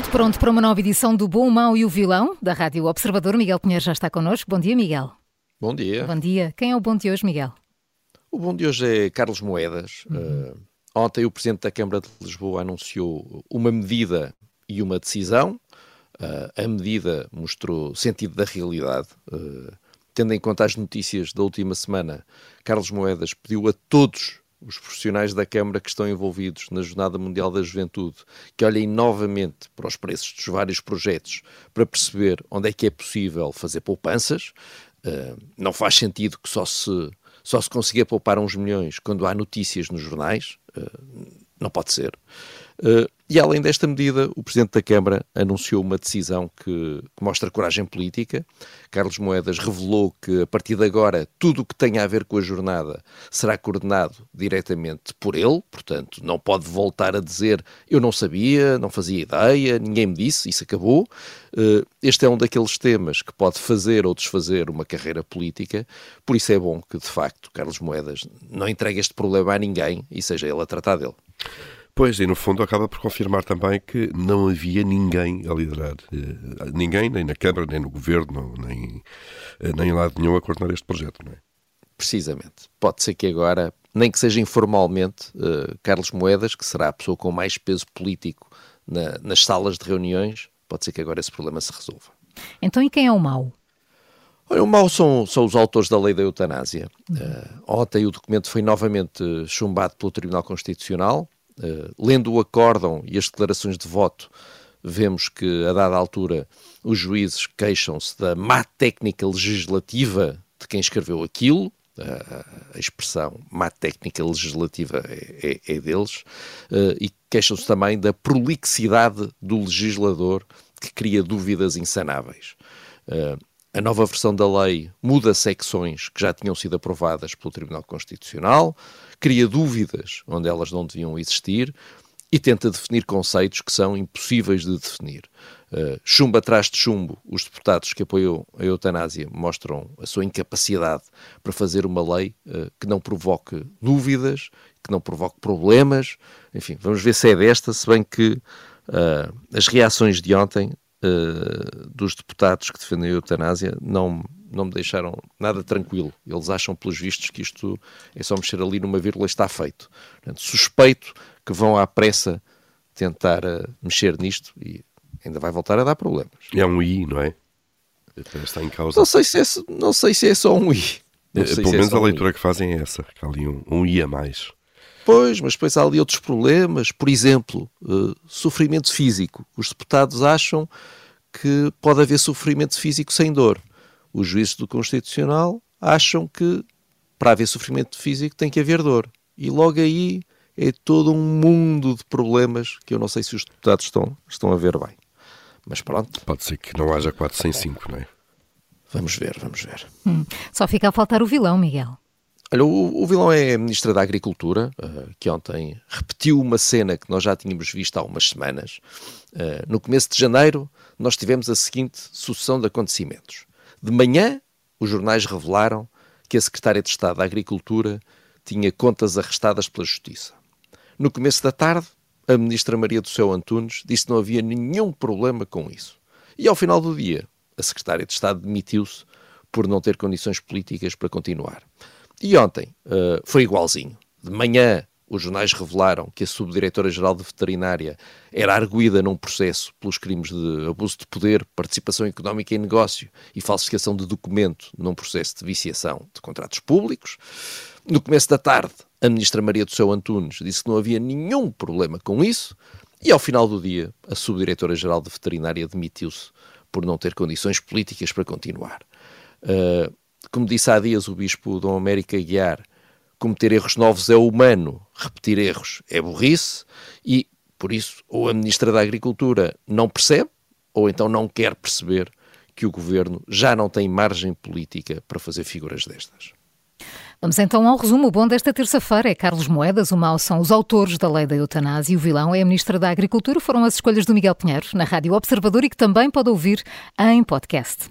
Tudo pronto para uma nova edição do Bom, o Mau e o Vilão, da Rádio Observador. Miguel Pinheiro já está connosco. Bom dia, Miguel. Bom dia. Bom dia. Quem é o bom de hoje, Miguel? O bom de hoje é Carlos Moedas. Uhum. Uh, ontem o Presidente da Câmara de Lisboa anunciou uma medida e uma decisão. Uh, a medida mostrou sentido da realidade. Uh, tendo em conta as notícias da última semana, Carlos Moedas pediu a todos os profissionais da Câmara que estão envolvidos na Jornada Mundial da Juventude, que olhem novamente para os preços dos vários projetos para perceber onde é que é possível fazer poupanças. Uh, não faz sentido que só se, só se consiga poupar uns milhões quando há notícias nos jornais. Uh, não pode ser. Uh, e além desta medida, o Presidente da Câmara anunciou uma decisão que, mostra coragem política. Carlos Moedas revelou que, a partir de agora, tudo o que tenha a ver com a jornada será coordenado diretamente por ele, portanto, não pode voltar a dizer eu não sabia, não fazia ideia, ninguém me disse, isso acabou. Uh, este é um daqueles temas que pode fazer ou desfazer uma carreira política, por isso é bom que, de facto, Carlos Moedas não entregue este problema a ninguém e seja ele a tratar dele. Pois, e no fundo acaba por confirmar também que não havia ninguém a liderar. Eh, ninguém, nem na Câmara, nem no Governo, nem, eh, nem em lado nenhum a coordenar este projeto, não é? Precisamente. Pode ser que agora, nem que seja informalmente, uh, Carlos Moedas, que será a pessoa com mais peso político na, nas salas de reuniões, pode ser que agora esse problema se resolva. Então, e quem é o mau? Olha, o mau são, são os autores da lei da eutanásia. Uh, ontem o documento foi novamente chumbado pelo Tribunal Constitucional lendo o acórdão e as declarações de voto, vemos que, a dada altura, os juízes queixam-se da má técnica legislativa de quem escreveu aquilo. A expressão má técnica legislativa é, é, é deles. Uh, e queixam-se também da prolixidade do legislador que cria dúvidas insanáveis. A nova versão da lei muda secções que já tinham sido aprovadas pelo Tribunal Constitucional, cria dúvidas onde elas não deviam existir e tenta definir conceitos que são impossíveis de definir. Uh, chumbo atrás de chumbo, os deputados que apoiam a eutanásia mostram a sua incapacidade para fazer uma lei uh, que não provoque dúvidas, que não provoque problemas. Enfim, vamos ver se é desta, se bem que uh, as reações de ontem uh, dos deputados que defendem a eutanásia não, não me deixaram nada tranquilo. Eles acham, pelos vistos, que isto é só mexer ali numa vírgula e está feito. Portanto, suspeito que vão à pressa tentar uh, mexer nisto e ainda vai voltar a dar problemas. É um I, não é? Está em causa. Não sei se é, não sei se é só um I. É, pelo é menos a leitura um que fazem é essa, que há ali um, um I a mais. Pois, mas depois há ali outros problemas. Por exemplo, uh, sofrimento físico. Os deputados acham que pode haver sofrimento físico sem dor. Os juízes do Constitucional acham que para haver sofrimento físico tem que haver dor. E logo aí é todo um mundo de problemas que eu não sei se os deputados estão, estão a ver bem. Mas pronto. Pode ser que não haja 4 sem 5, não é? Vamos ver, vamos ver. Hum, só fica a faltar o vilão, Miguel. Olha, o, o, vilão é a Ministra da Agricultura, uh, que ontem repetiu uma cena que nós já tínhamos visto há umas semanas. Uh, no começo de janeiro, nós tivemos a seguinte sucessão de acontecimentos. De manhã, os jornais revelaram que a Secretária de Estado da Agricultura tinha contas arrestadas pela Justiça. No começo da tarde, a Ministra Maria do Céu Antunes disse que não havia nenhum problema com isso. E ao final do dia, a Secretária de Estado demitiu-se por não ter condições políticas para continuar. E ontem uh, foi igualzinho. De manhã, os jornais revelaram que a Subdiretora-Geral de Veterinária era arguída num processo pelos crimes de abuso de poder, participação económica em negócio e falsificação de documento num processo de viciação de contratos públicos. No começo da tarde, a Ministra Maria do Céu Antunes disse que não havia nenhum problema com isso. E ao final do dia, a Subdiretora-Geral de Veterinária demitiu-se por não ter condições políticas para continuar. Uh, como disse há dias o bispo Dom América Guiar, cometer erros novos é humano, repetir erros é burrice e, por isso, ou a Ministra da Agricultura não percebe ou então não quer perceber que o governo já não tem margem política para fazer figuras destas. Vamos então ao resumo. Bom desta terça-feira é Carlos Moedas, o mau são os autores da lei da eutanásia e o vilão é a Ministra da Agricultura. Foram as escolhas do Miguel Pinheiro na Rádio Observador e que também pode ouvir em podcast.